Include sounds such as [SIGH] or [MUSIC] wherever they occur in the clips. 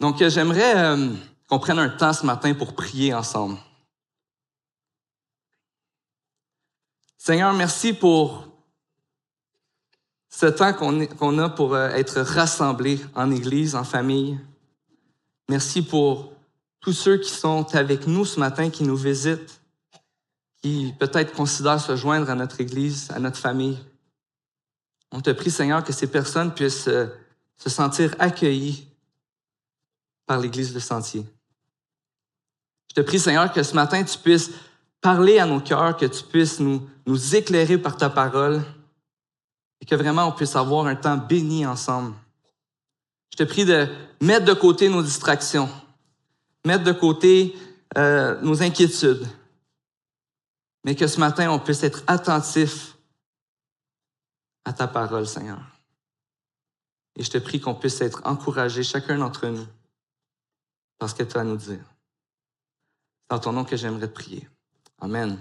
Donc, euh, j'aimerais euh, qu'on prenne un temps ce matin pour prier ensemble. Seigneur, merci pour ce temps qu'on a pour euh, être rassemblés en Église, en famille. Merci pour tous ceux qui sont avec nous ce matin, qui nous visitent, qui peut-être considèrent se joindre à notre Église, à notre famille. On te prie, Seigneur, que ces personnes puissent se sentir accueillies par l'Église de Sentier. Je te prie, Seigneur, que ce matin, tu puisses parler à nos cœurs, que tu puisses nous, nous éclairer par ta parole et que vraiment on puisse avoir un temps béni ensemble. Je te prie de mettre de côté nos distractions, mettre de côté euh, nos inquiétudes, mais que ce matin, on puisse être attentif à ta parole, Seigneur. Et je te prie qu'on puisse être encouragés, chacun d'entre nous, parce que tu as à nous dire. C'est dans ton nom que j'aimerais te prier. Amen.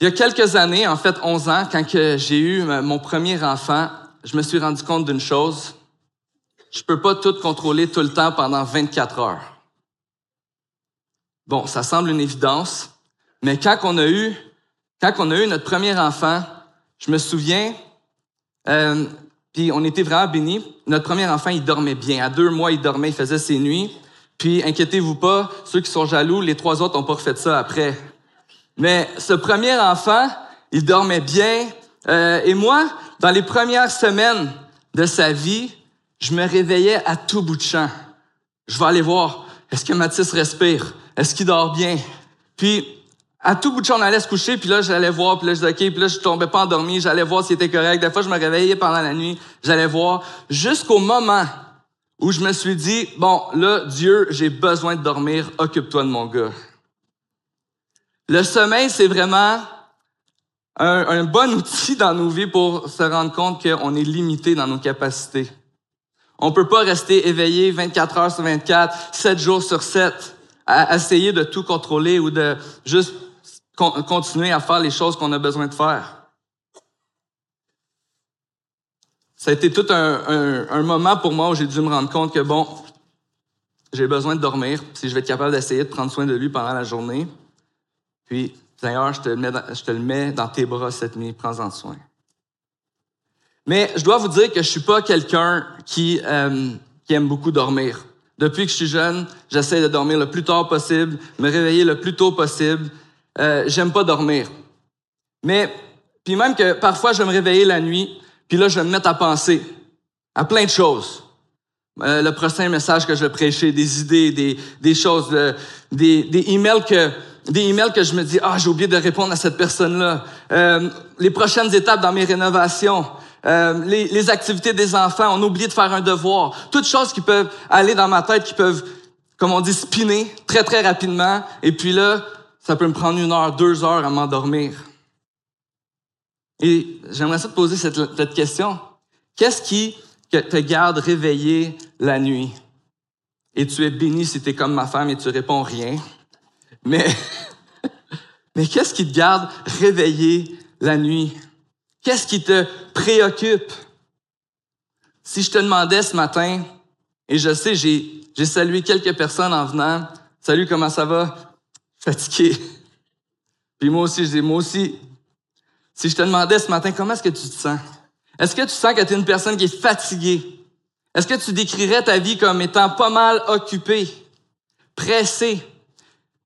Il y a quelques années, en fait 11 ans, quand j'ai eu mon premier enfant, je me suis rendu compte d'une chose. Je peux pas tout contrôler tout le temps pendant 24 heures. Bon, ça semble une évidence, mais quand on a eu, quand on a eu notre premier enfant, je me souviens, euh, puis on était vraiment bénis. Notre premier enfant, il dormait bien. À deux mois, il dormait, il faisait ses nuits. Puis inquiétez-vous pas, ceux qui sont jaloux, les trois autres ont pas refait ça après. Mais ce premier enfant, il dormait bien. Euh, et moi, dans les premières semaines de sa vie, je me réveillais à tout bout de champ. Je vais aller voir, est-ce que Mathis respire? Est-ce qu'il dort bien? Puis à tout bout de champ, on allait se coucher, puis là, j'allais voir, puis là, je disais, OK, puis là, je tombais pas endormi, j'allais voir s'il était correct. Des fois, je me réveillais pendant la nuit, j'allais voir, jusqu'au moment où je me suis dit, bon, là, Dieu, j'ai besoin de dormir, occupe-toi de mon gars. Le sommeil, c'est vraiment un, un, bon outil dans nos vies pour se rendre compte qu'on est limité dans nos capacités. On peut pas rester éveillé 24 heures sur 24, 7 jours sur 7, à essayer de tout contrôler ou de juste continuer à faire les choses qu'on a besoin de faire. Ça a été tout un, moment pour moi où j'ai dû me rendre compte que, bon, j'ai besoin de dormir si je vais être capable d'essayer de prendre soin de lui pendant la journée. Puis, Seigneur, je te le mets dans, je te le mets dans tes bras cette nuit, prends-en soin. Mais je dois vous dire que je suis pas quelqu'un euh, qui aime beaucoup dormir. Depuis que je suis jeune, j'essaie de dormir le plus tard possible, me réveiller le plus tôt possible. Euh, j'aime pas dormir. Mais, puis même que parfois, je vais me réveiller la nuit, puis là, je vais me mettre à penser à plein de choses. Euh, le prochain message que je vais prêcher, des idées, des, choses, euh, des, emails que des emails que je me dis ah j'ai oublié de répondre à cette personne-là. Euh, les prochaines étapes dans mes rénovations, les, les, activités des enfants, on a oublié de faire un devoir. Toutes choses qui peuvent aller dans ma tête, qui peuvent, comme on dit, spinner très très rapidement. Et puis là, ça peut me prendre une heure, deux heures à m'endormir. Et j'aimerais ça te poser cette, question. Qu'est-ce qui te garde réveillé la nuit? Et tu es béni si tu es comme ma femme et tu réponds rien. Mais, [LAUGHS] mais qu'est-ce qui te garde réveillé la nuit? Qu'est-ce qui te préoccupe? Si je te demandais ce matin, et je sais, j'ai salué quelques personnes en venant. Salut, comment ça va? Fatigué. Puis moi aussi, je dis, moi aussi, si je te demandais ce matin, comment est-ce que tu te sens? Est-ce que tu sens que tu es une personne qui est fatiguée? Est-ce que tu décrirais ta vie comme étant pas mal occupée, pressée?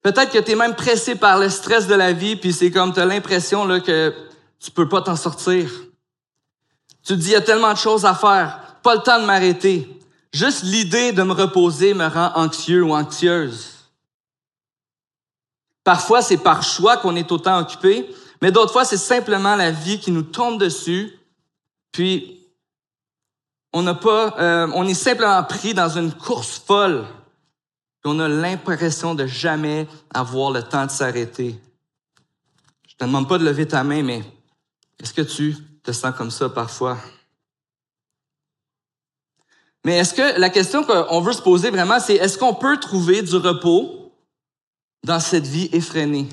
Peut-être que tu es même pressé par le stress de la vie, puis c'est comme tu as l'impression que tu peux pas t'en sortir. Tu te dis, il y a tellement de choses à faire, pas le temps de m'arrêter. Juste l'idée de me reposer me rend anxieux ou anxieuse. Parfois, c'est par choix qu'on est autant occupé, mais d'autres fois, c'est simplement la vie qui nous tombe dessus, puis on n'a pas, euh, on est simplement pris dans une course folle, puis on a l'impression de jamais avoir le temps de s'arrêter. Je te demande pas de lever ta main, mais est-ce que tu te sens comme ça parfois? Mais est-ce que la question qu'on veut se poser vraiment, c'est est-ce qu'on peut trouver du repos? Dans cette vie effrénée?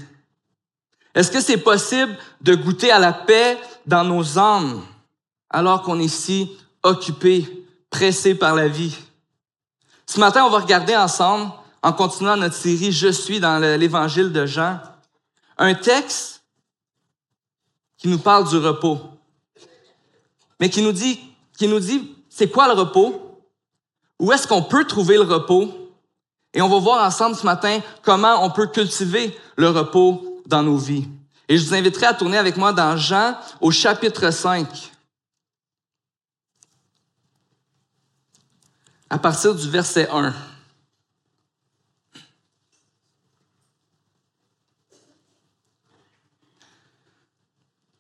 Est-ce que c'est possible de goûter à la paix dans nos âmes alors qu'on est si occupé pressé par la vie? Ce matin, on va regarder ensemble, en continuant notre série Je suis dans l'évangile de Jean, un texte qui nous parle du repos, mais qui nous dit, qui nous dit, c'est quoi le repos? Où est-ce qu'on peut trouver le repos? Et on va voir ensemble ce matin comment on peut cultiver le repos dans nos vies. Et je vous inviterai à tourner avec moi dans Jean au chapitre 5. À partir du verset 1.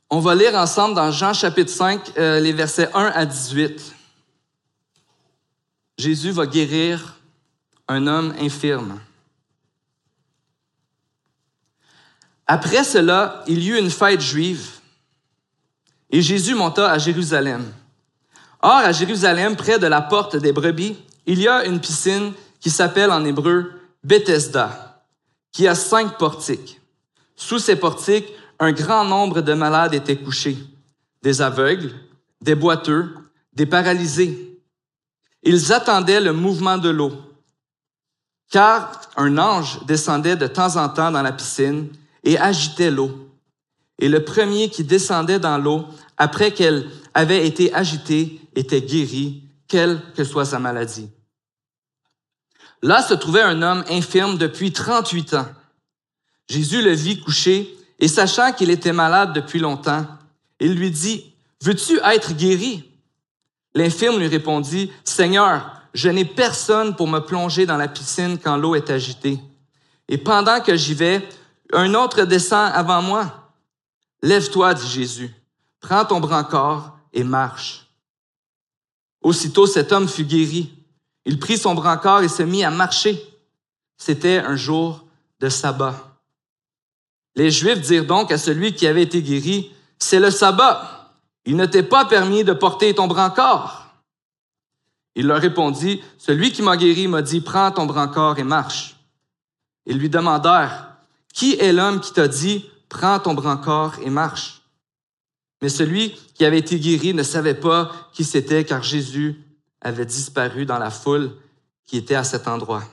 On va lire ensemble dans Jean chapitre 5 euh, les versets 1 à 18. Jésus va guérir un homme infirme. Après cela, il y eut une fête juive et Jésus monta à Jérusalem. Or, à Jérusalem, près de la porte des brebis, il y a une piscine qui s'appelle en hébreu Bethesda, qui a cinq portiques. Sous ces portiques, un grand nombre de malades étaient couchés, des aveugles, des boiteux, des paralysés. Ils attendaient le mouvement de l'eau car un ange descendait de temps en temps dans la piscine et agitait l'eau. Et le premier qui descendait dans l'eau, après qu'elle avait été agitée, était guéri, quelle que soit sa maladie. Là se trouvait un homme infirme depuis 38 ans. Jésus le vit couché et sachant qu'il était malade depuis longtemps, il lui dit, Veux-tu être guéri? L'infirme lui répondit, Seigneur, je n'ai personne pour me plonger dans la piscine quand l'eau est agitée. Et pendant que j'y vais, un autre descend avant moi. Lève-toi, dit Jésus, prends ton brancard et marche. Aussitôt cet homme fut guéri. Il prit son brancard et se mit à marcher. C'était un jour de sabbat. Les Juifs dirent donc à celui qui avait été guéri, c'est le sabbat. Il ne t'est pas permis de porter ton brancard. Il leur répondit, Celui qui m'a guéri m'a dit, Prends ton brancard et marche. Ils lui demandèrent, Qui est l'homme qui t'a dit, Prends ton brancard et marche? Mais celui qui avait été guéri ne savait pas qui c'était car Jésus avait disparu dans la foule qui était à cet endroit.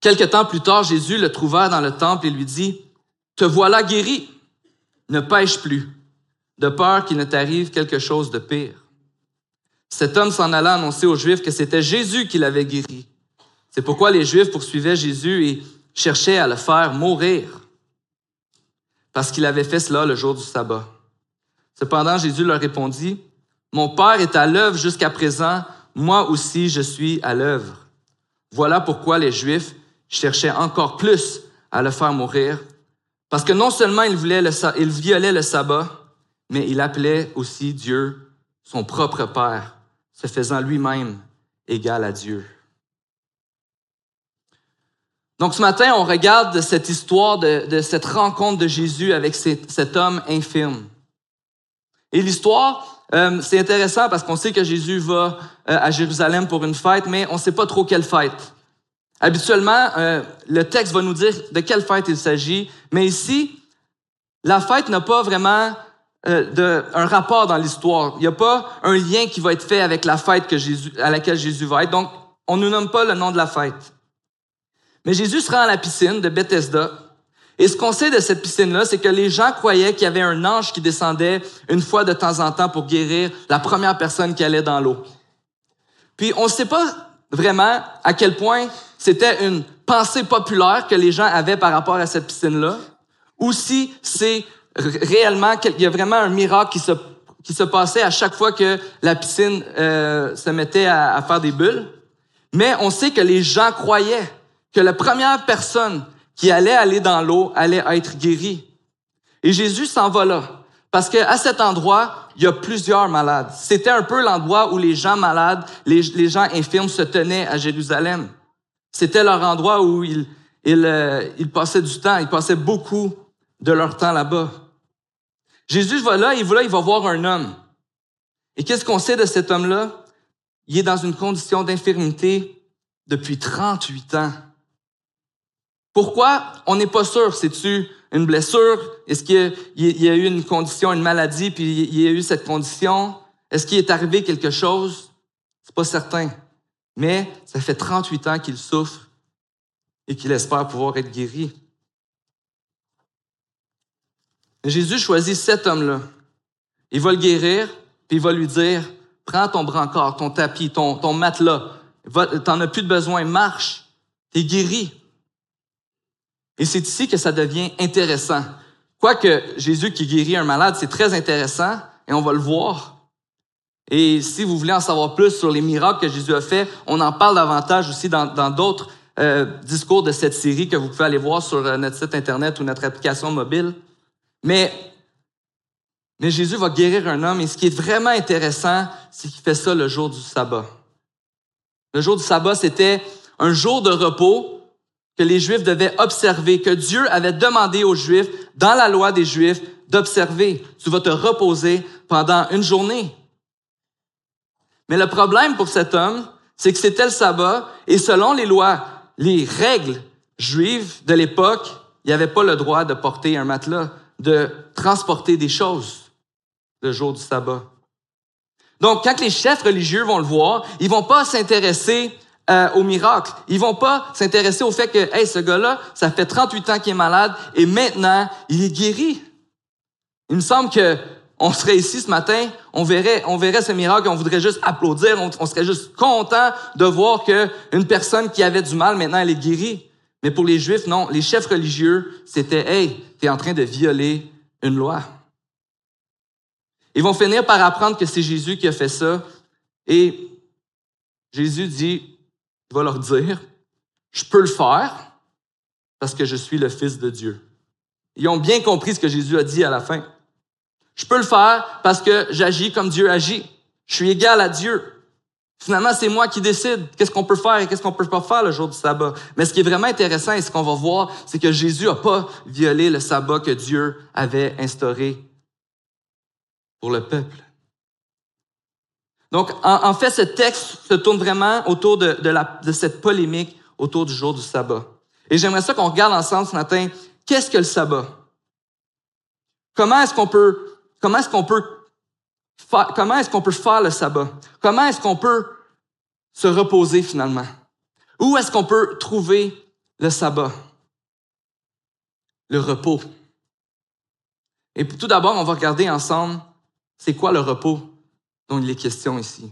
Quelque temps plus tard, Jésus le trouva dans le temple et lui dit, Te voilà guéri, ne pêche plus, de peur qu'il ne t'arrive quelque chose de pire. Cet homme s'en alla annoncer aux Juifs que c'était Jésus qui l'avait guéri. C'est pourquoi les Juifs poursuivaient Jésus et cherchaient à le faire mourir, parce qu'il avait fait cela le jour du sabbat. Cependant, Jésus leur répondit, Mon Père est à l'œuvre jusqu'à présent, moi aussi je suis à l'œuvre. Voilà pourquoi les Juifs cherchaient encore plus à le faire mourir, parce que non seulement il, il violait le sabbat, mais il appelait aussi Dieu son propre Père se faisant lui-même égal à Dieu. Donc ce matin, on regarde cette histoire de, cette rencontre de Jésus avec cet homme infirme. Et l'histoire, euh, c'est intéressant parce qu'on sait que Jésus va euh, à Jérusalem pour une fête, mais on ne sait pas trop quelle fête. Habituellement, euh, le texte va nous dire de quelle fête il s'agit, mais ici, la fête n'a pas vraiment euh, de, un rapport dans l'histoire. Il n'y a pas un lien qui va être fait avec la fête que Jésus, à laquelle Jésus va être. Donc, on ne nomme pas le nom de la fête. Mais Jésus se rend à la piscine de Bethesda. Et ce qu'on sait de cette piscine-là, c'est que les gens croyaient qu'il y avait un ange qui descendait une fois de temps en temps pour guérir la première personne qui allait dans l'eau. Puis on ne sait pas vraiment à quel point c'était une pensée populaire que les gens avaient par rapport à cette piscine-là, ou si c'est réellement, il y a vraiment un miracle qui se, qui se passait à chaque fois que la piscine euh, se mettait à, à faire des bulles. Mais on sait que les gens croyaient que la première personne qui allait aller dans l'eau allait être guérie. Et Jésus s'en va là. Parce qu'à cet endroit, il y a plusieurs malades. C'était un peu l'endroit où les gens malades, les, les, gens infirmes se tenaient à Jérusalem. C'était leur endroit où ils, ils, euh, ils passaient du temps, ils passaient beaucoup de leur temps là-bas. Jésus va là, il va là, il va voir un homme. Et qu'est-ce qu'on sait de cet homme-là? Il est dans une condition d'infirmité depuis 38 ans. Pourquoi? On n'est pas sûr? C'est-tu une blessure? Est-ce qu'il y a eu une condition, une maladie, puis il y a eu cette condition? Est-ce qu'il est arrivé quelque chose? C'est pas certain. Mais ça fait 38 ans qu'il souffre et qu'il espère pouvoir être guéri. Jésus choisit cet homme-là. Il va le guérir, puis il va lui dire, prends ton brancard, ton tapis, ton, ton matelas. T'en as plus de besoin, marche. T'es guéri. Et c'est ici que ça devient intéressant. Quoique Jésus qui guérit un malade, c'est très intéressant, et on va le voir. Et si vous voulez en savoir plus sur les miracles que Jésus a fait, on en parle davantage aussi dans d'autres euh, discours de cette série que vous pouvez aller voir sur euh, notre site Internet ou notre application mobile. Mais, Jésus va guérir un homme et ce qui est vraiment intéressant, c'est qu'il fait ça le jour du sabbat. Le jour du sabbat, c'était un jour de repos que les Juifs devaient observer, que Dieu avait demandé aux Juifs, dans la loi des Juifs, d'observer. Tu vas te reposer pendant une journée. Mais le problème pour cet homme, c'est que c'était le sabbat et selon les lois, les règles juives de l'époque, il n'y avait pas le droit de porter un matelas, de transporter des choses le jour du sabbat. Donc, quand les chefs religieux vont le voir, ils vont pas s'intéresser euh, au miracle. Ils vont pas s'intéresser au fait que, hey, ce gars-là, ça fait 38 ans qu'il est malade et maintenant, il est guéri. Il me semble que on serait ici ce matin, on verrait, on verrait ce miracle, on voudrait juste applaudir, on, serait juste content de voir que une personne qui avait du mal, maintenant, elle est guérie. Mais pour les Juifs, non. Les chefs religieux, c'était, hey, t'es en train de violer une loi. Ils vont finir par apprendre que c'est Jésus qui a fait ça. Et Jésus dit, il va leur dire, je peux le faire parce que je suis le Fils de Dieu. Ils ont bien compris ce que Jésus a dit à la fin. Je peux le faire parce que j'agis comme Dieu agit. Je suis égal à Dieu. Finalement, c'est moi qui décide qu'est-ce qu'on peut faire et qu'est-ce qu'on peut pas faire le jour du sabbat. Mais ce qui est vraiment intéressant et ce qu'on va voir, c'est que Jésus n'a pas violé le sabbat que Dieu avait instauré pour le peuple. Donc, en, fait, ce texte se tourne vraiment autour de, de cette polémique autour du jour du sabbat. Et j'aimerais ça qu'on regarde ensemble ce matin, qu'est-ce que le sabbat? Comment est-ce qu'on peut Comment est-ce qu'on peut comment est-ce qu'on peut faire le sabbat? Comment est-ce qu'on peut se reposer finalement? Où est-ce qu'on peut trouver le sabbat? Le repos. Et tout d'abord, on va regarder ensemble, c'est quoi le repos dont il est question ici?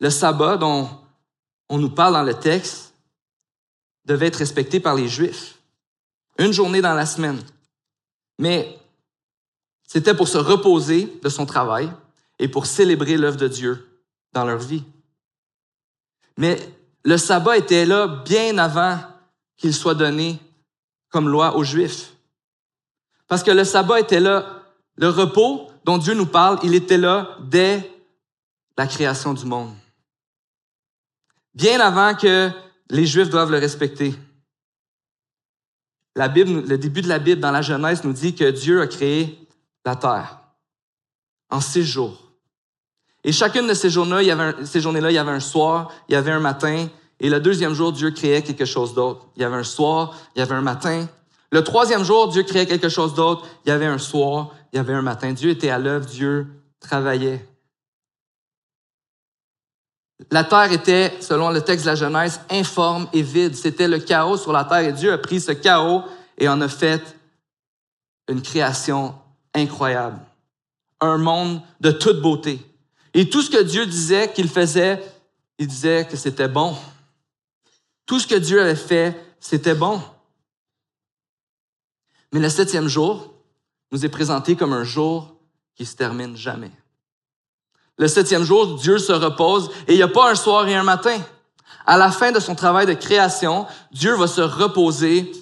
Le sabbat dont on nous parle dans le texte devait être respecté par les Juifs. Une journée dans la semaine. Mais c'était pour se reposer de son travail et pour célébrer l'œuvre de Dieu dans leur vie. Mais le sabbat était là bien avant qu'il soit donné comme loi aux Juifs. Parce que le sabbat était là, le repos dont Dieu nous parle, il était là dès la création du monde. Bien avant que les Juifs doivent le respecter. Le début de la Bible dans la Genèse nous dit que Dieu a créé la terre en six jours. Et chacune de ces journées-là, il y avait un, soir, il y avait un matin, et le deuxième jour, Dieu créait quelque chose d'autre. Il y avait un soir, il y avait un matin. Le troisième jour, Dieu créait quelque chose d'autre. Il y avait un soir, il y avait un matin. Dieu était à l'œuvre, Dieu travaillait. La terre était, selon le texte de la Genèse, informe et vide. C'était le chaos sur la terre et Dieu a pris ce chaos et en a fait une création incroyable. Un monde de toute beauté. Et tout ce que Dieu disait qu'il faisait, il disait que c'était bon. Tout ce que Dieu avait fait, c'était bon. Mais le septième jour nous est présenté comme un jour qui se termine jamais. Le septième jour, Dieu se repose et il n'y a pas un soir et un matin. À la fin de son travail de création, Dieu va se reposer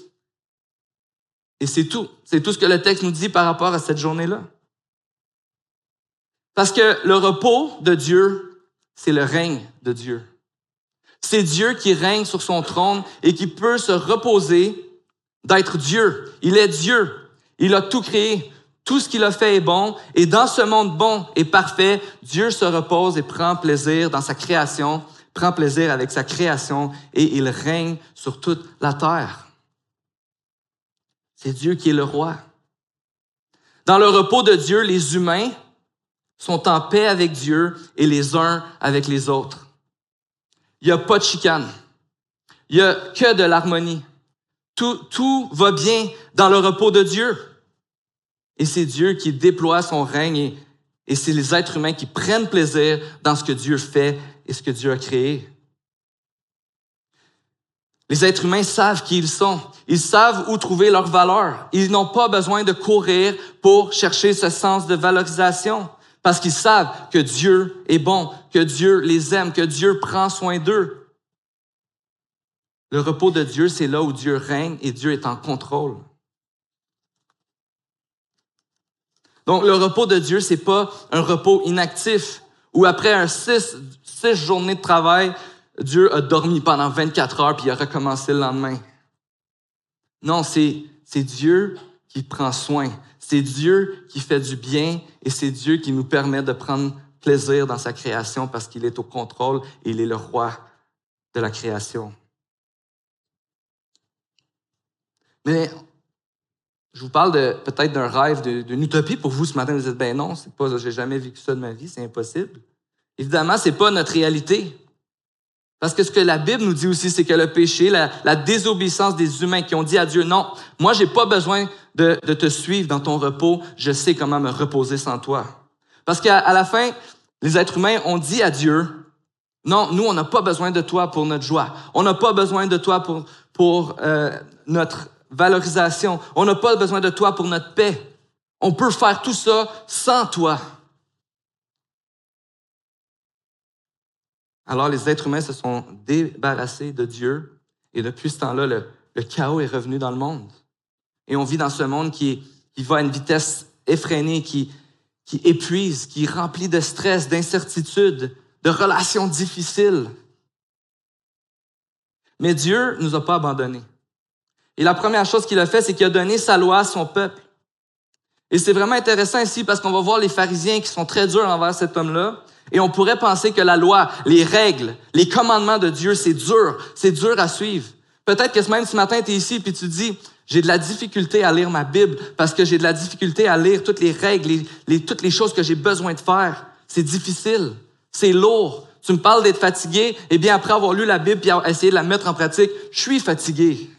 et c'est tout. C'est tout ce que le texte nous dit par rapport à cette journée-là. Parce que le repos de Dieu, c'est le règne de Dieu. C'est Dieu qui règne sur son trône et qui peut se reposer d'être Dieu. Il est Dieu. Il a tout créé. Tout ce qu'il a fait est bon. Et dans ce monde bon et parfait, Dieu se repose et prend plaisir dans sa création, prend plaisir avec sa création et il règne sur toute la terre. C'est Dieu qui est le roi. Dans le repos de Dieu, les humains sont en paix avec Dieu et les uns avec les autres. Il n'y a pas de chicane. Il n'y a que de l'harmonie. Tout, tout va bien dans le repos de Dieu. Et c'est Dieu qui déploie son règne et, et c'est les êtres humains qui prennent plaisir dans ce que Dieu fait et ce que Dieu a créé. Les êtres humains savent qui ils sont. Ils savent où trouver leur valeur. Ils n'ont pas besoin de courir pour chercher ce sens de valorisation parce qu'ils savent que Dieu est bon, que Dieu les aime, que Dieu prend soin d'eux. Le repos de Dieu, c'est là où Dieu règne et Dieu est en contrôle. Donc, le repos de Dieu, c'est pas un repos inactif où après un six, six journées de travail, Dieu a dormi pendant 24 heures puis il a recommencé le lendemain. Non, c'est, c'est Dieu qui prend soin. C'est Dieu qui fait du bien et c'est Dieu qui nous permet de prendre plaisir dans sa création parce qu'il est au contrôle et il est le roi de la création. Mais je vous parle de, peut-être d'un rêve, d'une utopie pour vous ce matin. Vous dites, ben non, c'est pas, j'ai jamais vécu ça de ma vie, c'est impossible. Évidemment, c'est pas notre réalité. Parce que ce que la Bible nous dit aussi, c'est que le péché, la, désobéissance des humains qui ont dit à Dieu, non, moi, j'ai pas besoin de, te suivre dans ton repos, je sais comment me reposer sans toi. Parce qu'à la fin, les êtres humains ont dit à Dieu, non, nous, on n'a pas besoin de toi pour notre joie. On n'a pas besoin de toi pour, pour euh, notre valorisation. On n'a pas besoin de toi pour notre paix. On peut faire tout ça sans toi. Alors les êtres humains se sont débarrassés de Dieu et depuis ce temps-là, le, chaos est revenu dans le monde. Et on vit dans ce monde qui, va à une vitesse effrénée, qui, épuise, qui est rempli de stress, d'incertitude, de relations difficiles. Mais Dieu ne nous a pas abandonnés. Et la première chose qu'il a fait, c'est qu'il a donné sa loi à son peuple. Et c'est vraiment intéressant ici parce qu'on va voir les pharisiens qui sont très durs envers cet homme-là. Et on pourrait penser que la loi, les règles, les commandements de Dieu, c'est dur, c'est dur à suivre. Peut-être que même ce matin, tu es ici et tu dis, j'ai de la difficulté à lire ma Bible parce que j'ai de la difficulté à lire toutes les règles, les, toutes les choses que j'ai besoin de faire. C'est difficile, c'est lourd. Tu me parles d'être fatigué, et bien après avoir lu la Bible et essayer de la mettre en pratique, je suis fatigué.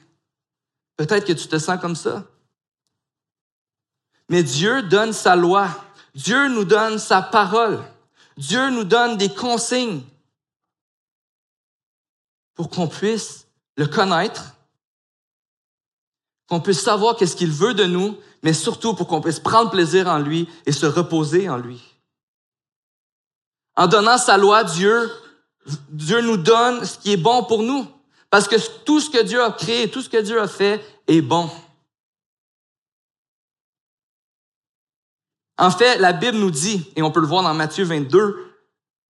Peut-être que tu te sens comme ça. Mais Dieu donne sa loi. Dieu nous donne sa parole. Dieu nous donne des consignes pour qu'on puisse le connaître, qu'on puisse savoir qu'est-ce qu'il veut de nous, mais surtout pour qu'on puisse prendre plaisir en lui et se reposer en lui. En donnant sa loi, Dieu, Dieu nous donne ce qui est bon pour nous. Parce que tout ce que Dieu a créé, tout ce que Dieu a fait est bon. En fait, la Bible nous dit, et on peut le voir dans Matthieu 22,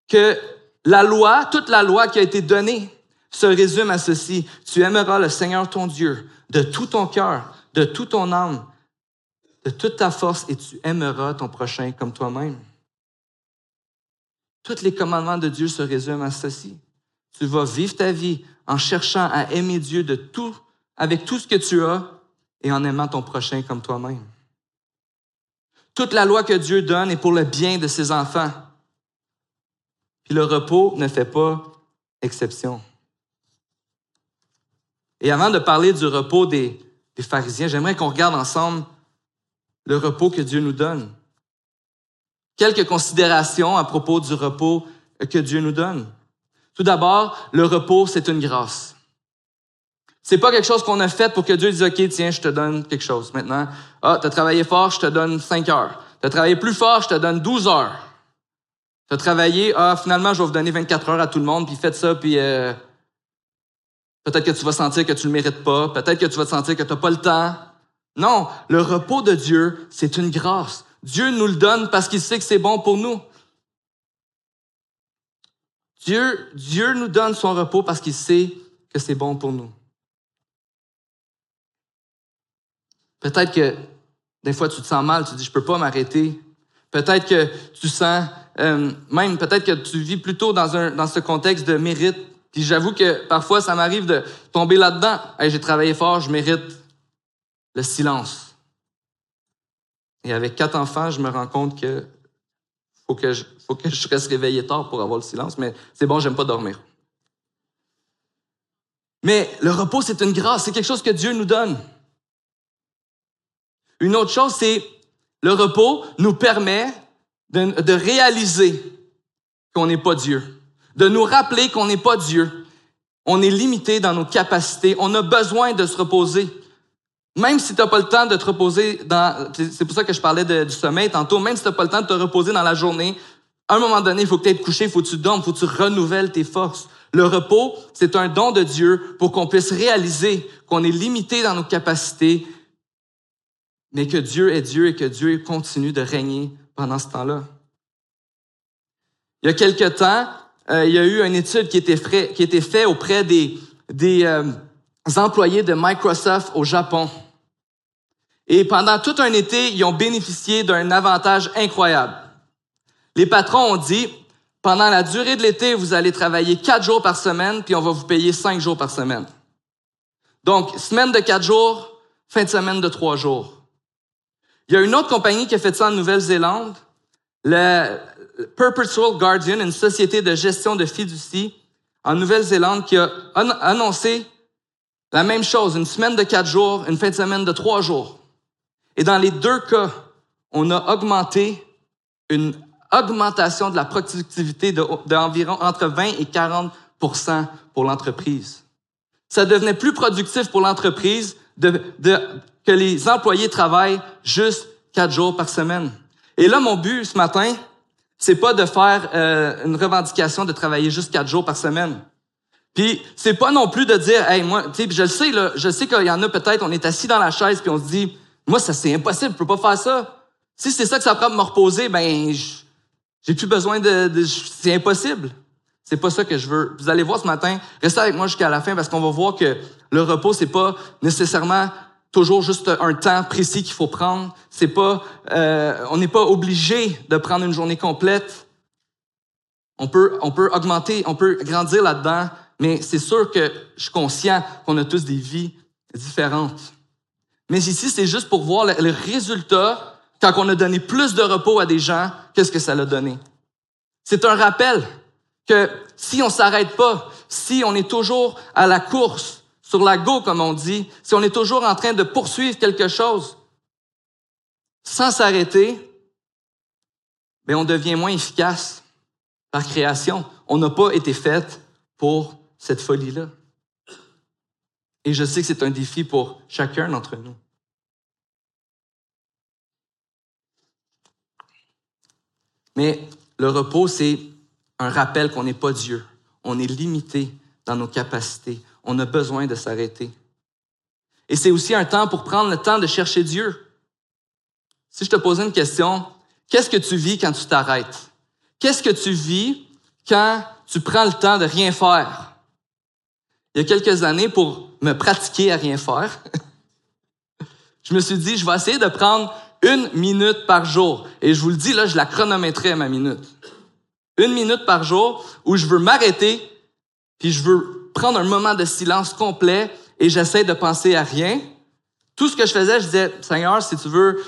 que la loi, toute la loi qui a été donnée, se résume à ceci. Tu aimeras le Seigneur ton Dieu de tout ton cœur, de toute ton âme, de toute ta force, et tu aimeras ton prochain comme toi-même. Tous les commandements de Dieu se résument à ceci. Tu vas vivre ta vie en cherchant à aimer Dieu de tout, avec tout ce que tu as et en aimant ton prochain comme toi-même. Toute la loi que Dieu donne est pour le bien de ses enfants. Puis le repos ne fait pas exception. Et avant de parler du repos des, pharisiens, j'aimerais qu'on regarde ensemble le repos que Dieu nous donne. Quelques considérations à propos du repos que Dieu nous donne. Tout d'abord, le repos, c'est une grâce. C'est pas quelque chose qu'on a fait pour que Dieu dise, OK, tiens, je te donne quelque chose maintenant. Ah, tu as travaillé fort, je te donne 5 heures. Tu as travaillé plus fort, je te donne 12 heures. Tu as travaillé, ah, finalement, je vais vous donner 24 heures à tout le monde, puis faites ça, puis euh, peut-être que tu vas sentir que tu le mérites pas, peut-être que tu vas sentir que tu n'as pas le temps. Non, le repos de Dieu, c'est une grâce. Dieu nous le donne parce qu'il sait que c'est bon pour nous. Dieu, Dieu nous donne son repos parce qu'il sait que c'est bon pour nous. Peut-être que des fois tu te sens mal, tu te dis je peux pas m'arrêter. Peut-être que tu sens, euh, même peut-être que tu vis plutôt dans, un, dans ce contexte de mérite. Puis j'avoue que parfois ça m'arrive de tomber là-dedans. j'ai travaillé fort, je mérite le silence. Et avec quatre enfants, je me rends compte que faut que je, faut que je reste réveillé tard pour avoir le silence, mais c'est bon, j'aime pas dormir. Mais le repos, c'est une grâce, c'est quelque chose que Dieu nous donne. Une autre chose, c'est le repos nous permet de, réaliser qu'on n'est pas Dieu, de nous rappeler qu'on n'est pas Dieu. On est limité dans nos capacités, on a besoin de se reposer. Même si tu n'as pas le temps de te reposer dans, c'est pour ça que je parlais du sommeil tantôt, même si tu n'as pas le temps de te reposer dans la journée, à un moment donné, il faut que tu aies couché, il faut que tu dormes, il faut que tu renouvelles tes forces. Le repos, c'est un don de Dieu pour qu'on puisse réaliser qu'on est limité dans nos capacités, mais que Dieu est Dieu et que Dieu continue de régner pendant ce temps-là. Il y a quelque temps, euh, il y a eu une étude qui était, fait, qui faite auprès des, des euh, employés de Microsoft au Japon. Et pendant tout un été, ils ont bénéficié d'un avantage incroyable. Les patrons ont dit, pendant la durée de l'été, vous allez travailler quatre jours par semaine, puis on va vous payer cinq jours par semaine. Donc, semaine de quatre jours, fin de semaine de trois jours. Il y a une autre compagnie qui a fait ça en Nouvelle-Zélande, le Perpetual Guardian, une société de gestion de fiducie en Nouvelle-Zélande, qui a annoncé la même chose, une semaine de quatre jours, une fin de semaine de trois jours. Et dans les deux cas, on a augmenté une augmentation de la productivité d'environ entre 20 et 40% pour l'entreprise. Ça devenait plus productif pour l'entreprise de, de, que les employés travaillent juste quatre jours par semaine. Et là, mon but ce matin, c'est pas de faire euh, une revendication de travailler juste quatre jours par semaine. Puis c'est pas non plus de dire, hey moi, tu sais, je le sais là, je sais qu'il y en a peut-être, on est assis dans la chaise puis on se dit, moi, ça, c'est impossible, je peux pas faire ça. Si c'est ça que ça prend de me reposer, ben, j'ai plus besoin de, c'est impossible. C'est pas ça que je veux. Vous allez voir ce matin, restez avec moi jusqu'à la fin parce qu'on va voir que le repos, c'est pas nécessairement toujours juste un temps précis qu'il faut prendre. C'est pas, euh, on n'est pas obligé de prendre une journée complète. On peut, on peut augmenter, on peut grandir là-dedans, mais c'est sûr que je suis conscient qu'on a tous des vies différentes. Mais ici, c'est juste pour voir le, résultat quand on a donné plus de repos à des gens, qu'est-ce que ça a donné? C'est un rappel que si on s'arrête pas, si on est toujours à la course, sur la go, comme on dit, si on est toujours en train de poursuivre quelque chose sans s'arrêter, mais on devient moins efficace par création. On n'a pas été fait pour cette folie-là. Et je sais que c'est un défi pour chacun d'entre nous. Mais le repos, c'est un rappel qu'on n'est pas Dieu. On est limité dans nos capacités. On a besoin de s'arrêter. Et c'est aussi un temps pour prendre le temps de chercher Dieu. Si je te posais une question, qu'est-ce que tu vis quand tu t'arrêtes? Qu'est-ce que tu vis quand tu prends le temps de rien faire? il y a quelques années pour me pratiquer à rien faire. [LAUGHS] je me suis dit, je vais essayer de prendre une minute par jour. Et je vous le dis, là, je la chronométrais ma minute. Une minute par jour où je veux m'arrêter, puis je veux prendre un moment de silence complet et j'essaie de penser à rien. Tout ce que je faisais, je disais, Seigneur, si tu veux,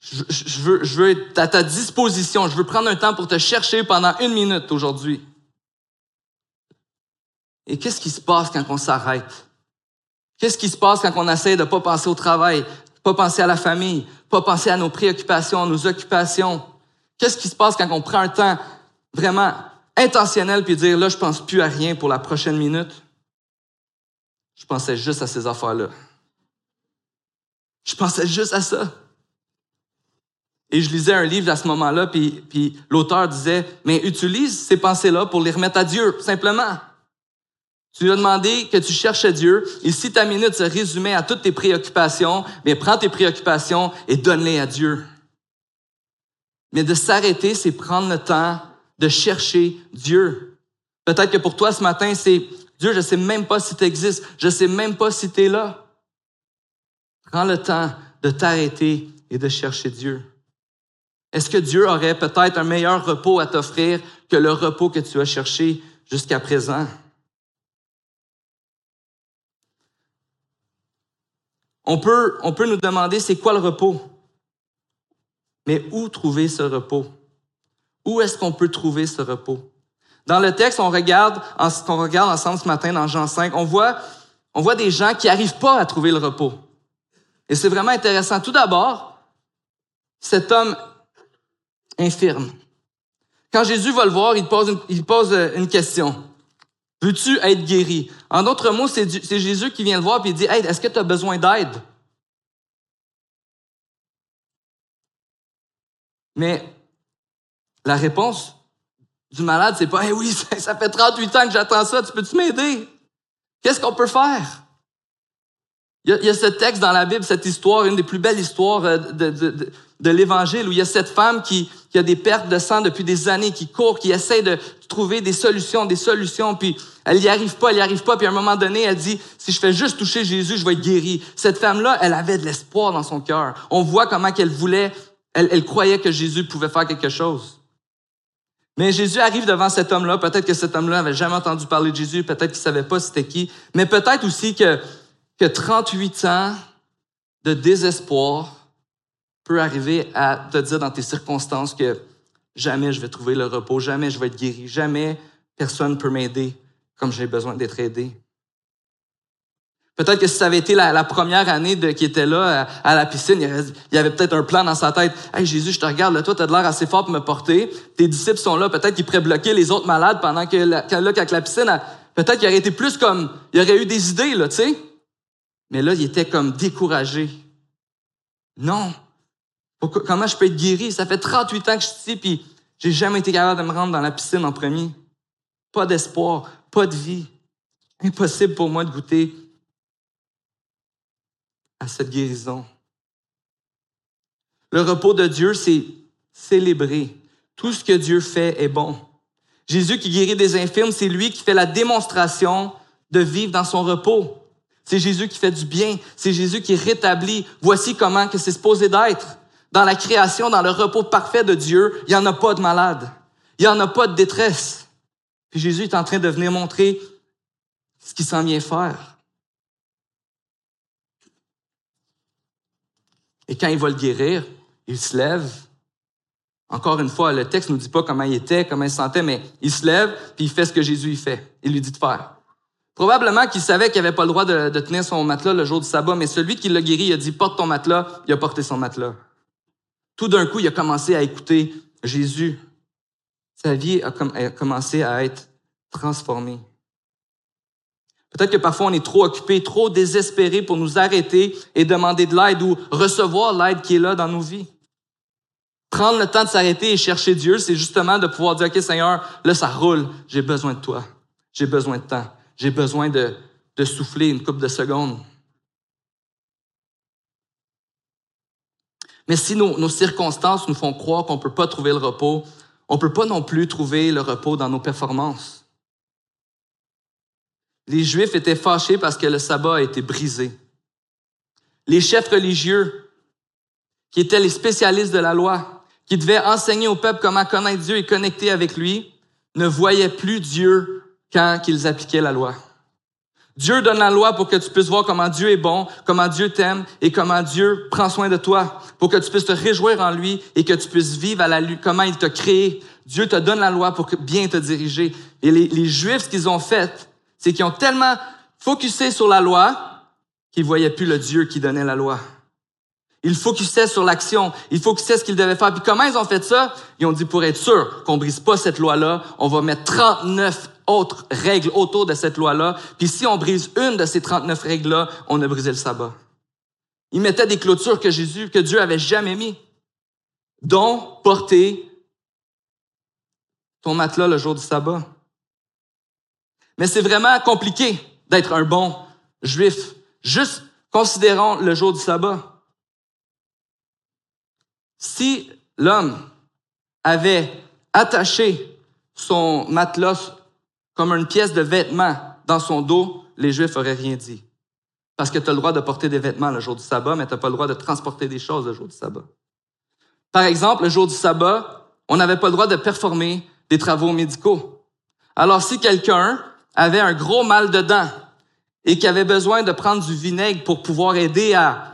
je, veux, être à ta disposition. Je veux prendre un temps pour te chercher pendant une minute aujourd'hui. Et qu'est-ce qui se passe quand on s'arrête? Qu'est-ce qui se passe quand on essaie de pas penser au travail, pas penser à la famille, pas penser à nos préoccupations, nos occupations? Qu'est-ce qui se passe quand on prend un temps vraiment intentionnel puis dire là, je pense plus à rien pour la prochaine minute? Je pensais juste à ces affaires-là. Je pensais juste à ça. Et je lisais un livre à ce moment-là, puis, puis l'auteur disait, mais utilise ces pensées-là pour les remettre à Dieu, simplement. Tu lui as demandé que tu cherchais Dieu, et si ta minute se résumait à toutes tes préoccupations, bien, prends tes préoccupations et donne-les à Dieu. Mais de s'arrêter, c'est prendre le temps de chercher Dieu. Peut-être que pour toi, ce matin, c'est Dieu, je sais même pas si tu existes, je sais même pas si tu es là. Prends le temps de t'arrêter et de chercher Dieu. Est-ce que Dieu aurait peut-être un meilleur repos à t'offrir que le repos que tu as cherché jusqu'à présent? On peut, on peut nous demander c'est quoi le repos? Mais où trouver ce repos? Où est-ce qu'on peut trouver ce repos? Dans le texte, on regarde, on regarde ensemble ce matin dans Jean 5, on voit, on voit des gens qui n'arrivent pas à trouver le repos. Et c'est vraiment intéressant. Tout d'abord, cet homme infirme. Quand Jésus va le voir, il pose une, il pose euh, une question. Veux-tu être guéri? En d'autres mots, c'est Jésus qui vient le voir et il dit, hey, est-ce que tu as besoin d'aide? Mais la réponse du malade, c'est pas, hey, [LAUGHS] oui, ça fait 38 ans que j'attends ça, tu peux-tu m'aider? Qu'est-ce qu'on peut faire? Il y, a, ce texte dans la Bible, cette histoire, une des plus belles histoires euh, de, de, l'Évangile, où il y a cette femme qui, qui, a des pertes de sang depuis des années, qui court, qui essaie de trouver des solutions, des solutions, puis elle n'y arrive pas, elle n'y arrive pas, puis à un moment donné, elle dit, si je fais juste toucher Jésus, je vais être guérie. Cette femme-là, elle avait de l'espoir dans son cœur. On voit comment qu'elle voulait, elle, elle croyait que Jésus pouvait faire quelque chose. Mais Jésus arrive devant cet homme-là. Peut-être que cet homme-là n'avait jamais entendu parler de Jésus. Peut-être qu'il savait pas c'était qui. Mais peut-être aussi que que 38 ans de désespoir peut arriver à te dire dans tes circonstances que jamais je vais trouver le repos, jamais je vais être guéri, jamais personne ne peut m'aider comme j'ai besoin d'être aidé. Peut-être que si ça avait été la, première année de, qui était là à, la piscine, il y avait, peut-être un plan dans sa tête. Hey Jésus, je te regarde, là, toi, tu as de l'air assez fort pour me porter. Tes disciples sont là, peut-être qu'ils pourraient bloquer les autres malades pendant que là, qu'avec la piscine, peut-être qu'il aurait été plus comme, il aurait eu des idées, là, tu sais. Mais là, il était comme découragé. Non. comment je peux être guéri? Ça fait 38 ans que je suis ici, puis j'ai jamais été capable de me rendre dans la piscine en premier. Pas d'espoir, pas de vie. Impossible pour moi de goûter à cette guérison. Le repos de Dieu, c'est célébrer. Tout ce que Dieu fait est bon. Jésus qui guérit des infirmes, c'est lui qui fait la démonstration de vivre dans son repos. C'est Jésus qui fait du bien. C'est Jésus qui rétablit. Voici comment que c'est supposé d'être. Dans la création, dans le repos parfait de Dieu, il n'y en a pas de malade. Il n'y en a pas de détresse. Puis Jésus est en train de venir montrer ce qu'il s'en vient faire. Et quand il va le guérir, il se lève. Encore une fois, le texte ne nous dit pas comment il était, comment il se sentait, mais il se lève, puis il fait ce que Jésus y fait. Il lui dit de faire. Probablement qu'il savait qu'il n'avait pas le droit de, tenir son matelas le jour du sabbat, mais celui qui l'a guéri, il a dit porte ton matelas, il a porté son matelas. Tout d'un coup, il a commencé à écouter Jésus. Sa vie a, commencé à être transformée. Peut-être que parfois on est trop occupé, trop désespéré pour nous arrêter et demander de l'aide ou recevoir l'aide qui est là dans nos vies. Prendre le temps de s'arrêter et chercher Dieu, c'est justement de pouvoir dire, OK Seigneur, là ça roule, j'ai besoin de toi, j'ai besoin de temps. J'ai besoin de, de souffler une couple de secondes. Mais si nos, nos circonstances nous font croire qu'on ne peut pas trouver le repos, on ne peut pas non plus trouver le repos dans nos performances. Les Juifs étaient fâchés parce que le sabbat a été brisé. Les chefs religieux, qui étaient les spécialistes de la loi, qui devaient enseigner au peuple comment connaître Dieu et connecter avec lui, ne voyaient plus Dieu quand ils appliquaient la loi. Dieu donne la loi pour que tu puisses voir comment Dieu est bon, comment Dieu t'aime et comment Dieu prend soin de toi, pour que tu puisses te réjouir en lui et que tu puisses vivre à la lutte, comment il t'a créé. Dieu te donne la loi pour bien te diriger. Et les, les Juifs, ce qu'ils ont fait, c'est qu'ils ont tellement focusé sur la loi qu'ils voyaient plus le Dieu qui donnait la loi. Ils focusaient sur l'action. Ils focusaient ce qu'ils devaient faire. Puis comment ils ont fait ça? Ils ont dit, pour être sûr qu'on brise pas cette loi-là, on va mettre 39 autres règles autour de cette loi-là. Puis si on brise une de ces 39 règles-là, on a brisé le sabbat. Ils mettaient des clôtures que Jésus, que Dieu avait jamais mis, dont porter ton matelas le jour du sabbat. Mais c'est vraiment compliqué d'être un bon juif. Juste considérons le jour du sabbat. Si l'homme avait attaché son matelas comme une pièce de vêtement dans son dos, les Juifs auraient rien dit. Parce que tu as le droit de porter des vêtements le jour du sabbat, mais tu n'as pas le droit de transporter des choses le jour du sabbat. Par exemple, le jour du sabbat, on n'avait pas le droit de performer des travaux médicaux. Alors, si quelqu'un avait un gros mal de dents et qui avait besoin de prendre du vinaigre pour pouvoir aider à,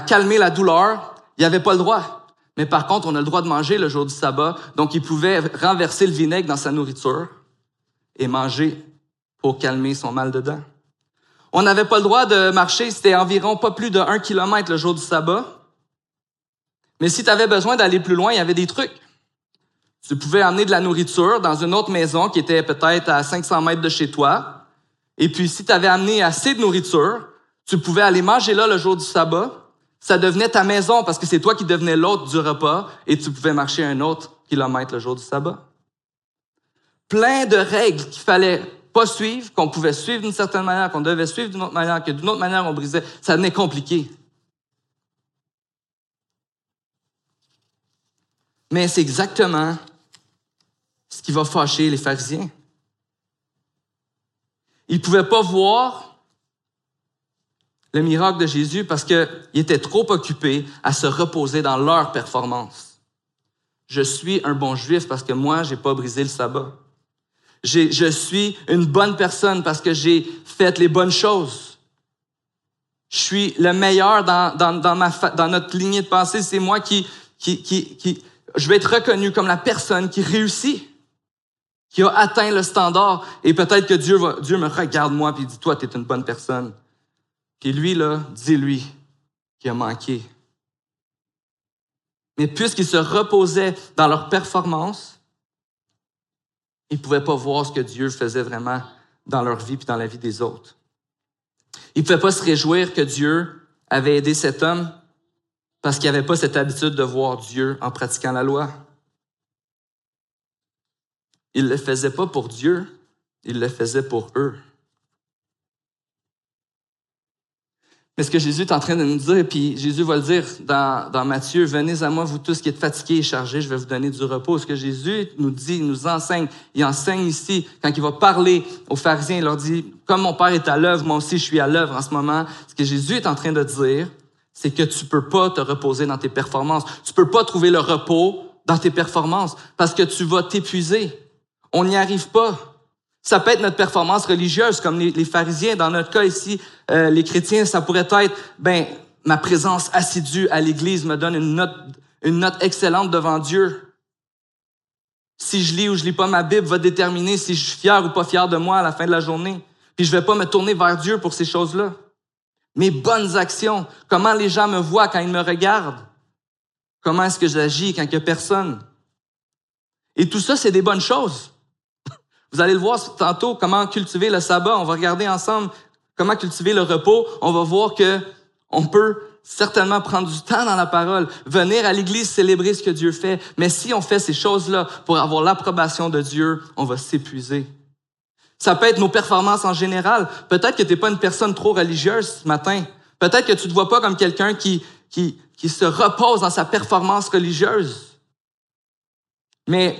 calmer la douleur, il n'y avait pas le droit. mais par contre, on a le droit de manger le jour du sabbat, donc il pouvait renverser le vinaigre dans sa nourriture et manger pour calmer son mal de dents. On n'avait pas le droit de marcher, c'était environ pas plus de un kilomètre le jour du sabbat. Mais si tu avais besoin d'aller plus loin, il y avait des trucs. Tu pouvais amener de la nourriture dans une autre maison qui était peut-être à 500 mètres de chez toi. Et puis, si tu avais amené assez de nourriture, tu pouvais aller manger là le jour du sabbat. Ça devenait ta maison parce que c'est toi qui devenais l'autre du repas et tu pouvais marcher un autre kilomètre le jour du sabbat. Plein de règles qu'il fallait pas suivre, qu'on pouvait suivre d'une certaine manière, qu'on devait suivre d'une autre manière, que d'une autre manière on brisait. Ça devenait compliqué. Mais c'est exactement ce qui va fâcher les pharisiens. Ils ne pouvaient pas voir le miracle de Jésus parce qu'ils étaient trop occupés à se reposer dans leur performance. Je suis un bon juif parce que moi, j'ai pas brisé le sabbat. Je suis une bonne personne parce que j'ai fait les bonnes choses. Je suis le meilleur dans, notre lignée de pensée. C'est moi qui, qui, je vais être reconnu comme la personne qui réussit, qui a atteint le standard. Et peut-être que Dieu, me regarde moi et dit, toi, tu es une bonne personne. Puis lui, là, dis-lui qu'il a manqué. Mais puisqu'ils se reposaient dans leur performance, ils ne pouvaient pas voir ce que Dieu faisait vraiment dans leur vie et dans la vie des autres. Ils ne pouvaient pas se réjouir que Dieu avait aidé cet homme parce qu'ils n'avaient pas cette habitude de voir Dieu en pratiquant la loi. Ils ne le faisaient pas pour Dieu, ils le faisaient pour eux. Mais ce que Jésus est en train de nous dire, puis Jésus va le dire dans, dans Matthieu, venez à moi, vous tous qui êtes fatigués et chargés, je vais vous donner du repos. Ce que Jésus nous dit, nous enseigne, il enseigne ici, quand il va parler aux pharisiens, il leur dit, comme mon Père est à l'œuvre, moi aussi je suis à l'œuvre en ce moment. Ce que Jésus est en train de dire, c'est que tu peux pas te reposer dans tes performances. Tu peux pas trouver le repos dans tes performances parce que tu vas t'épuiser. On n'y arrive pas. Ça peut être notre performance religieuse, comme les, pharisiens. Dans notre cas ici, euh, les chrétiens, ça pourrait être, ben, ma présence assidue à l'Église me donne une note, excellente devant Dieu. Si je lis ou je lis pas ma Bible va déterminer si je suis fier ou pas fier de moi à la fin de la journée. Puis je vais pas me tourner vers Dieu pour ces choses-là mes bonnes actions, comment les gens me voient quand ils me regardent, comment est-ce que j'agis quand il n'y a personne? Et tout ça, c'est des bonnes choses. Vous allez le voir tantôt, comment cultiver le sabbat. On va regarder ensemble comment cultiver le repos. On va voir que on peut certainement prendre du temps dans la parole, venir à l'église célébrer ce que Dieu fait. Mais si on fait ces choses-là pour avoir l'approbation de Dieu, on va s'épuiser. Ça peut être nos performances en général. Peut-être que tu n'es pas une personne trop religieuse ce matin. Peut-être que tu ne te vois pas comme quelqu'un qui, qui, qui se repose dans sa performance religieuse. Mais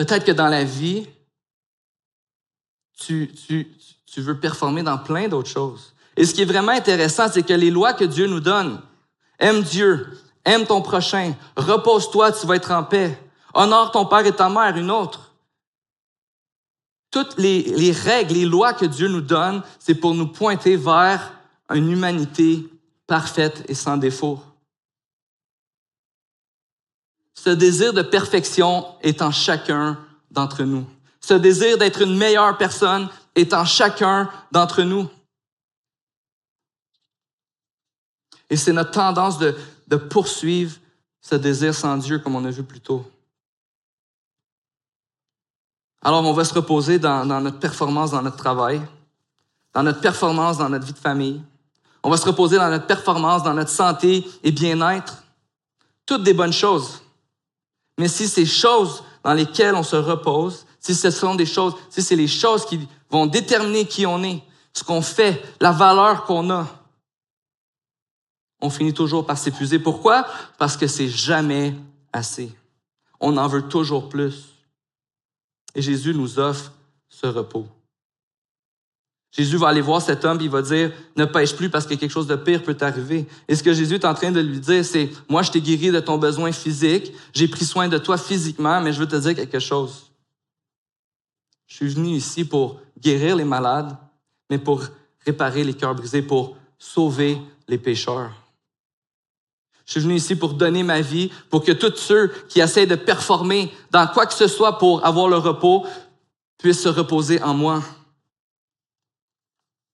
peut-être que dans la vie, tu, veux performer dans plein d'autres choses. Et ce qui est vraiment intéressant, c'est que les lois que Dieu nous donne, aime Dieu, aime ton prochain, repose-toi, tu vas être en paix, honore ton père et ta mère, une autre. Toutes les, règles, les lois que Dieu nous donne, c'est pour nous pointer vers une humanité parfaite et sans défaut. Ce désir de perfection est en chacun d'entre nous. Ce désir d'être une meilleure personne est en chacun d'entre nous. Et c'est notre tendance de, poursuivre ce désir sans Dieu, comme on a vu plus tôt. Alors, on va se reposer dans, notre performance dans notre travail, dans notre performance dans notre vie de famille. On va se reposer dans notre performance, dans notre santé et bien-être. Toutes des bonnes choses. Mais si ces choses dans lesquelles on se repose, si ce sont des choses, si c'est les choses qui vont déterminer qui on est, ce qu'on fait, la valeur qu'on a, on finit toujours par s'épuiser. Pourquoi? Parce que c'est jamais assez. On en veut toujours plus. Et Jésus nous offre ce repos. Jésus va aller voir cet homme il va dire, ne pêche plus parce que quelque chose de pire peut t'arriver. Et ce que Jésus est en train de lui dire, c'est, moi, je t'ai guéri de ton besoin physique, j'ai pris soin de toi physiquement, mais je veux te dire quelque chose. Je suis venu ici pour guérir les malades, mais pour réparer les cœurs brisés, pour sauver les pécheurs. Je suis venu ici pour donner ma vie, pour que tous ceux qui essaient de performer dans quoi que ce soit pour avoir le repos puissent se reposer en moi.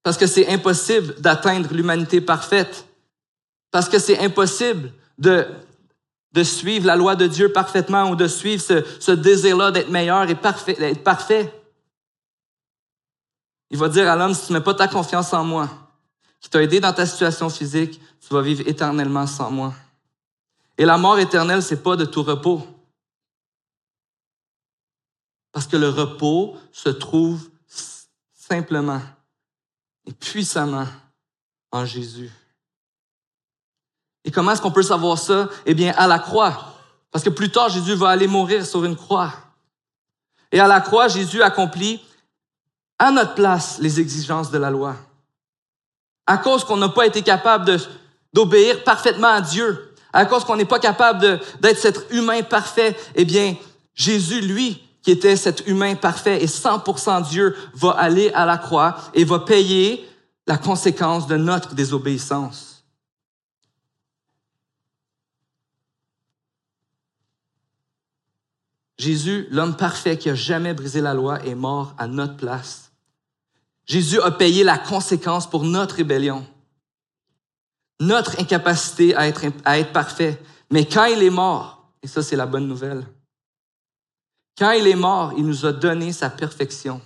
Parce que c'est impossible d'atteindre l'humanité parfaite. Parce que c'est impossible de, de suivre la loi de Dieu parfaitement ou de suivre ce, ce désir-là d'être meilleur et parfait, d'être parfait. Il va dire à l'homme, si tu ne mets pas ta confiance en moi, qui t'a aidé dans ta situation physique, tu vas vivre éternellement sans moi. Et la mort éternelle, c'est pas de tout repos. Parce que le repos se trouve simplement puissamment en Jésus. Et comment est-ce qu'on peut savoir ça? Eh bien, à la croix. Parce que plus tard, Jésus va aller mourir sur une croix. Et à la croix, Jésus accomplit à notre place les exigences de la loi. À cause qu'on n'a pas été capable d'obéir parfaitement à Dieu, à cause qu'on n'est pas capable d'être cet humain parfait, eh bien, Jésus, lui, qui était cet humain parfait et 100% Dieu, va aller à la croix et va payer la conséquence de notre désobéissance. Jésus, l'homme parfait qui a jamais brisé la loi, est mort à notre place. Jésus a payé la conséquence pour notre rébellion, notre incapacité à être, à être parfait. Mais quand il est mort, et ça c'est la bonne nouvelle, quand il est mort, il nous a donné sa perfection.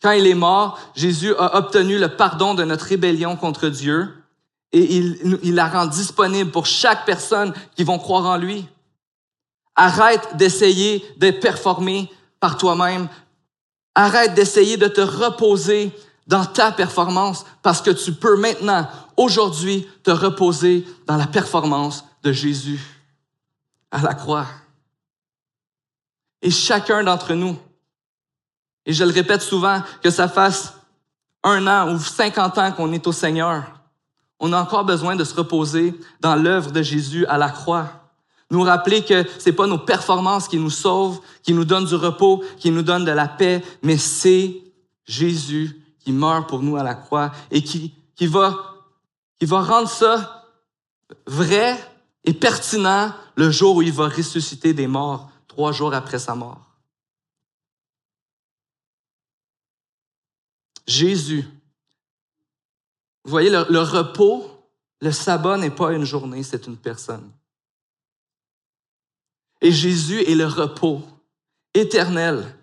Quand il est mort, Jésus a obtenu le pardon de notre rébellion contre Dieu et il, la rend disponible pour chaque personne qui vont croire en lui. Arrête d'essayer de performer par toi-même. Arrête d'essayer de te reposer dans ta performance parce que tu peux maintenant, aujourd'hui, te reposer dans la performance de Jésus à la croix. Et chacun d'entre nous, et je le répète souvent, que ça fasse un an ou 50 ans qu'on est au Seigneur, on a encore besoin de se reposer dans l'œuvre de Jésus à la croix. Nous rappeler que c'est pas nos performances qui nous sauvent, qui nous donnent du repos, qui nous donnent de la paix, mais c'est Jésus qui meurt pour nous à la croix et qui, va, qui va rendre ça vrai et pertinent le jour où il va ressusciter des morts, trois jours après sa mort. Jésus. Vous voyez, le, repos, le sabbat n'est pas une journée, c'est une personne. Et Jésus est le repos éternel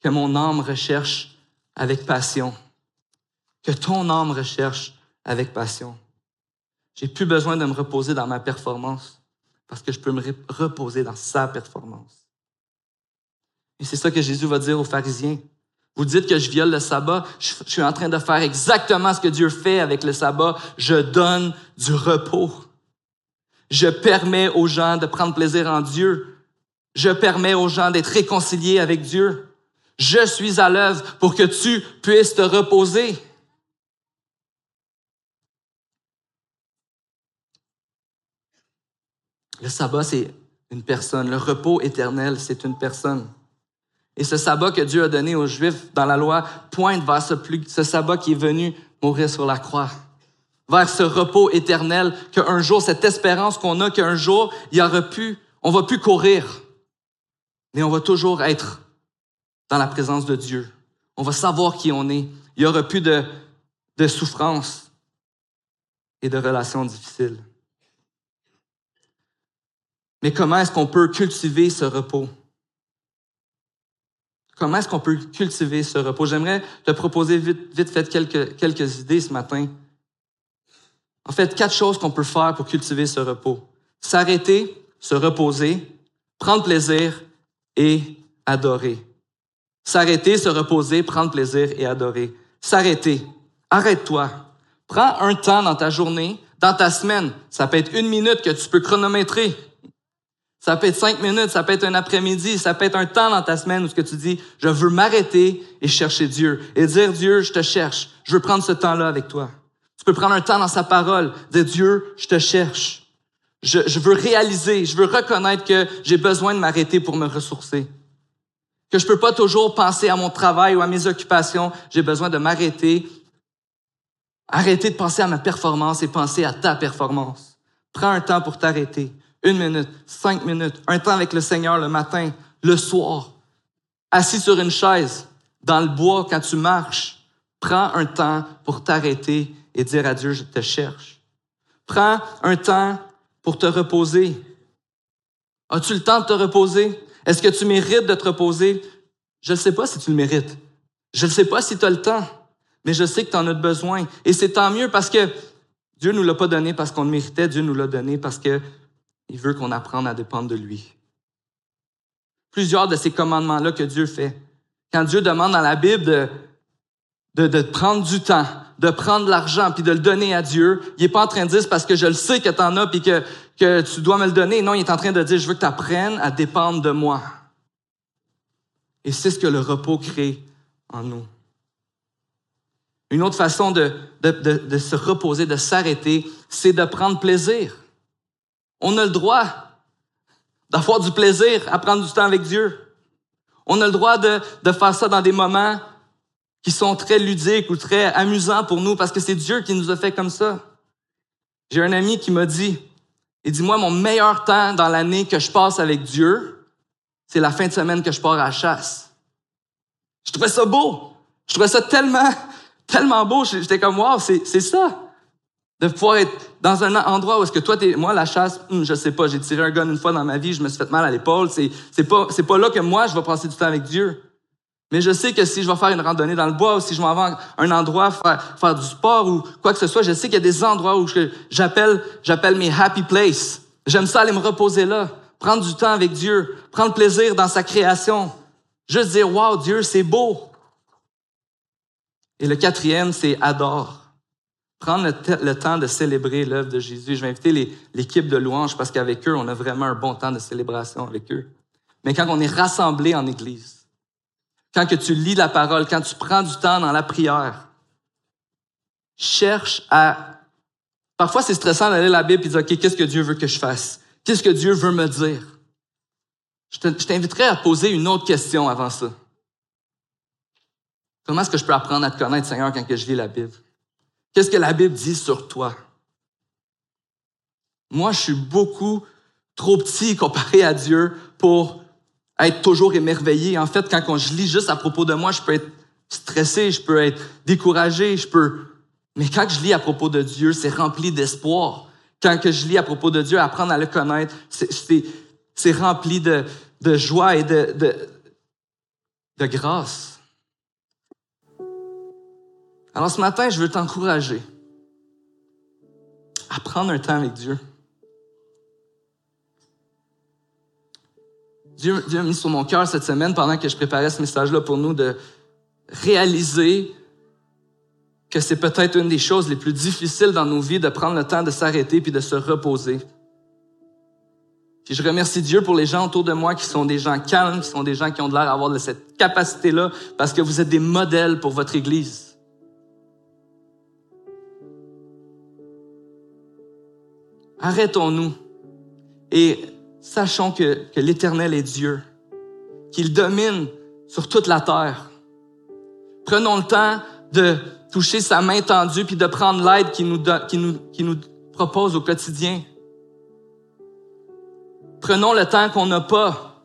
que mon âme recherche avec passion, que ton âme recherche avec passion. J'ai plus besoin de me reposer dans ma performance parce que je peux me reposer dans sa performance. Et c'est ça que Jésus va dire aux pharisiens. Vous dites que je viole le sabbat. Je suis en train de faire exactement ce que Dieu fait avec le sabbat. Je donne du repos. Je permets aux gens de prendre plaisir en Dieu. Je permets aux gens d'être réconciliés avec Dieu. Je suis à l'œuvre pour que tu puisses te reposer. Le sabbat, c'est une personne. Le repos éternel, c'est une personne. Et ce sabbat que Dieu a donné aux Juifs dans la loi pointe vers ce, sabbat qui est venu mourir sur la croix vers ce repos éternel, qu'un jour, cette espérance qu'on a, qu'un jour, il y aura pu, on va plus courir, mais on va toujours être dans la présence de Dieu. On va savoir qui on est. Il y aura plus de, de souffrance et de relations difficiles. Mais comment est-ce qu'on peut cultiver ce repos? Comment est-ce qu'on peut cultiver ce repos? J'aimerais te proposer vite, vite fait quelques, quelques idées ce matin. En fait, quatre choses qu'on peut faire pour cultiver ce repos. S'arrêter, se reposer, prendre plaisir et adorer. S'arrêter, se reposer, prendre plaisir et adorer. S'arrêter. Arrête-toi. Prends un temps dans ta journée, dans ta semaine. Ça peut être une minute que tu peux chronométrer. Ça peut être cinq minutes, ça peut être un après-midi, ça peut être un temps dans ta semaine où ce que tu dis, je veux m'arrêter et chercher Dieu et dire Dieu, je te cherche. Je veux prendre ce temps-là avec toi. Tu peux prendre un temps dans sa parole, dire Dieu, je te cherche. Je, veux réaliser, je veux reconnaître que j'ai besoin de m'arrêter pour me ressourcer. Que je peux pas toujours penser à mon travail ou à mes occupations. J'ai besoin de m'arrêter. Arrêter de penser à ma performance et penser à ta performance. Prends un temps pour t'arrêter. Une minute, cinq minutes, un temps avec le Seigneur le matin, le soir, assis sur une chaise, dans le bois quand tu marches. Prends un temps pour t'arrêter et dire à Dieu, je te cherche. Prends un temps pour te reposer. As-tu le temps de te reposer? Est-ce que tu mérites de te reposer? Je ne sais pas si tu le mérites. Je ne sais pas si tu as le temps, mais je sais que tu en as besoin. Et c'est tant mieux parce que Dieu ne nous l'a pas donné parce qu'on le méritait, Dieu nous l'a donné parce qu'il veut qu'on apprenne à dépendre de lui. Plusieurs de ces commandements-là que Dieu fait. Quand Dieu demande dans la Bible de, prendre du temps, de prendre de l'argent puis de le donner à Dieu, il n'est pas en train de dire parce que je le sais que tu en as puis que, tu dois me le donner. Non, il est en train de dire je veux que tu apprennes à dépendre de moi. Et c'est ce que le repos crée en nous. Une autre façon de se reposer, de s'arrêter, c'est de prendre plaisir. On a le droit d'avoir du plaisir à prendre du temps avec Dieu. On a le droit de, faire ça dans des moments qui sont très ludiques ou très amusants pour nous parce que c'est Dieu qui nous a fait comme ça. J'ai un ami qui m'a dit, il dit, moi, mon meilleur temps dans l'année que je passe avec Dieu, c'est la fin de semaine que je pars à la chasse. Je trouvais ça beau. Je trouvais ça tellement, [LAUGHS] tellement beau. J'étais comme, wow, c'est ça. De pouvoir être dans un endroit où est-ce que toi, t'es, moi, la chasse, hmm, je sais pas, j'ai tiré un gun une fois dans ma vie, je me suis fait mal à l'épaule. C'est, c'est pas, c'est pas là que moi, je vais passer du temps avec Dieu. Mais je sais que si je vais faire une randonnée dans le bois ou si je vais avoir un endroit faire, faire du sport ou quoi que ce soit, je sais qu'il y a des endroits où j'appelle, j'appelle mes happy places. J'aime ça aller me reposer là, prendre du temps avec Dieu, prendre plaisir dans sa création. Juste dire, wow, Dieu, c'est beau. Et le quatrième, c'est adore. Prendre le, temps de célébrer l'œuvre de Jésus. Je vais inviter l'équipe de louanges parce qu'avec eux, on a vraiment un bon temps de célébration avec eux. Mais quand on est rassemblés en Église, quand que tu lis la parole, quand tu prends du temps dans la prière, cherche à... Parfois, c'est stressant d'aller à la Bible et de dire, OK, qu'est-ce que Dieu veut que je fasse? Qu'est-ce que Dieu veut me dire? Je t'inviterai à poser une autre question avant ça. Comment est-ce que je peux apprendre à te connaître, Seigneur, quand que je lis la Bible? Qu'est-ce que la Bible dit sur toi? Moi, je suis beaucoup trop petit comparé à Dieu pour être toujours émerveillé. En fait, quand je lis juste à propos de moi, je peux être stressé, je peux être découragé, je peux... Mais quand je lis à propos de Dieu, c'est rempli d'espoir. Quand je lis à propos de Dieu, apprendre à le connaître, c'est rempli de, joie et de grâce. Alors ce matin, je veux t'encourager à prendre un temps avec Dieu. Dieu, Dieu a mis sur mon cœur cette semaine, pendant que je préparais ce message-là pour nous, de réaliser que c'est peut-être une des choses les plus difficiles dans nos vies de prendre le temps de s'arrêter puis de se reposer. Puis je remercie Dieu pour les gens autour de moi qui sont des gens calmes, qui sont des gens qui ont l'air d'avoir cette capacité-là, parce que vous êtes des modèles pour votre Église. Arrêtons-nous et sachons que, que l'Éternel est Dieu, qu'il domine sur toute la terre. Prenons le temps de toucher sa main tendue puis de prendre l'aide qu'il nous, qui nous, qui nous propose au quotidien. Prenons le temps qu'on n'a pas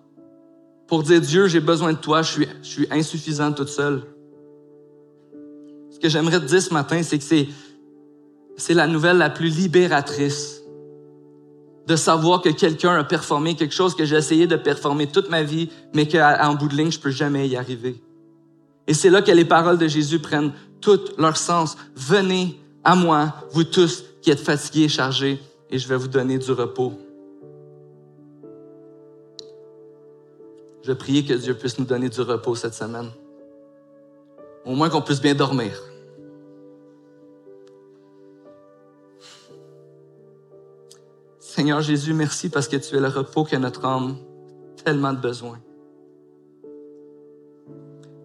pour dire Dieu, j'ai besoin de toi, je suis, je suis insuffisant toute seule. Ce que j'aimerais te dire ce matin, c'est que c'est la nouvelle la plus libératrice de savoir que quelqu'un a performé quelque chose que j'ai essayé de performer toute ma vie, mais qu'en bout de ligne, je peux jamais y arriver. Et c'est là que les paroles de Jésus prennent tout leur sens. Venez à moi, vous tous qui êtes fatigués et chargés, et je vais vous donner du repos. Je prie que Dieu puisse nous donner du repos cette semaine. Au moins qu'on puisse bien dormir. Seigneur Jésus, merci parce que tu es le repos que notre âme a tellement de besoin.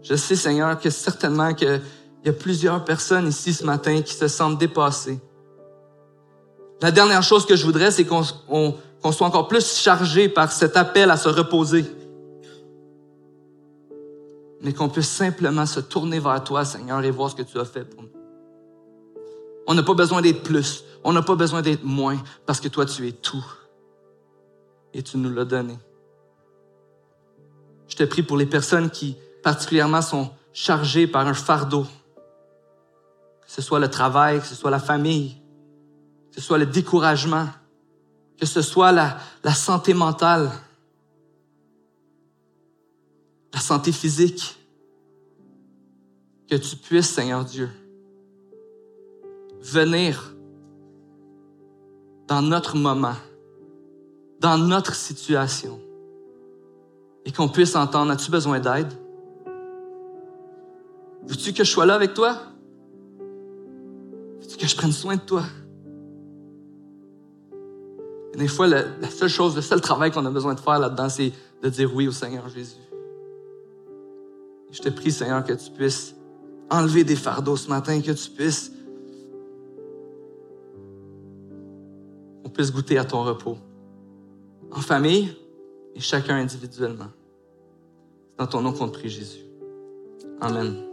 Je sais, Seigneur, que certainement qu'il y a plusieurs personnes ici ce matin qui se sentent dépassées. La dernière chose que je voudrais, c'est qu'on soit encore plus chargé par cet appel à se reposer. Mais qu'on puisse simplement se tourner vers toi, Seigneur, et voir ce que tu as fait pour nous. On n'a pas besoin d'être plus. On n'a pas besoin d'être moins parce que toi, tu es tout. Et tu nous l'as donné. Je te prie pour les personnes qui particulièrement sont chargées par un fardeau. Que ce soit le travail, que ce soit la famille, que ce soit le découragement, que ce soit la, la santé mentale, la santé physique. Que tu puisses, Seigneur Dieu, venir dans notre moment, dans notre situation, et qu'on puisse entendre, as-tu besoin d'aide? Veux-tu que je sois là avec toi? Veux-tu que je prenne soin de toi? Et des fois, la, la seule chose, le seul travail qu'on a besoin de faire là-dedans, c'est de dire oui au Seigneur Jésus. Je te prie, Seigneur, que tu puisses enlever des fardeaux ce matin, que tu puisses on puisse goûter à ton repos. En famille et chacun individuellement. C'est dans ton nom qu'on te prie, Jésus. Amen.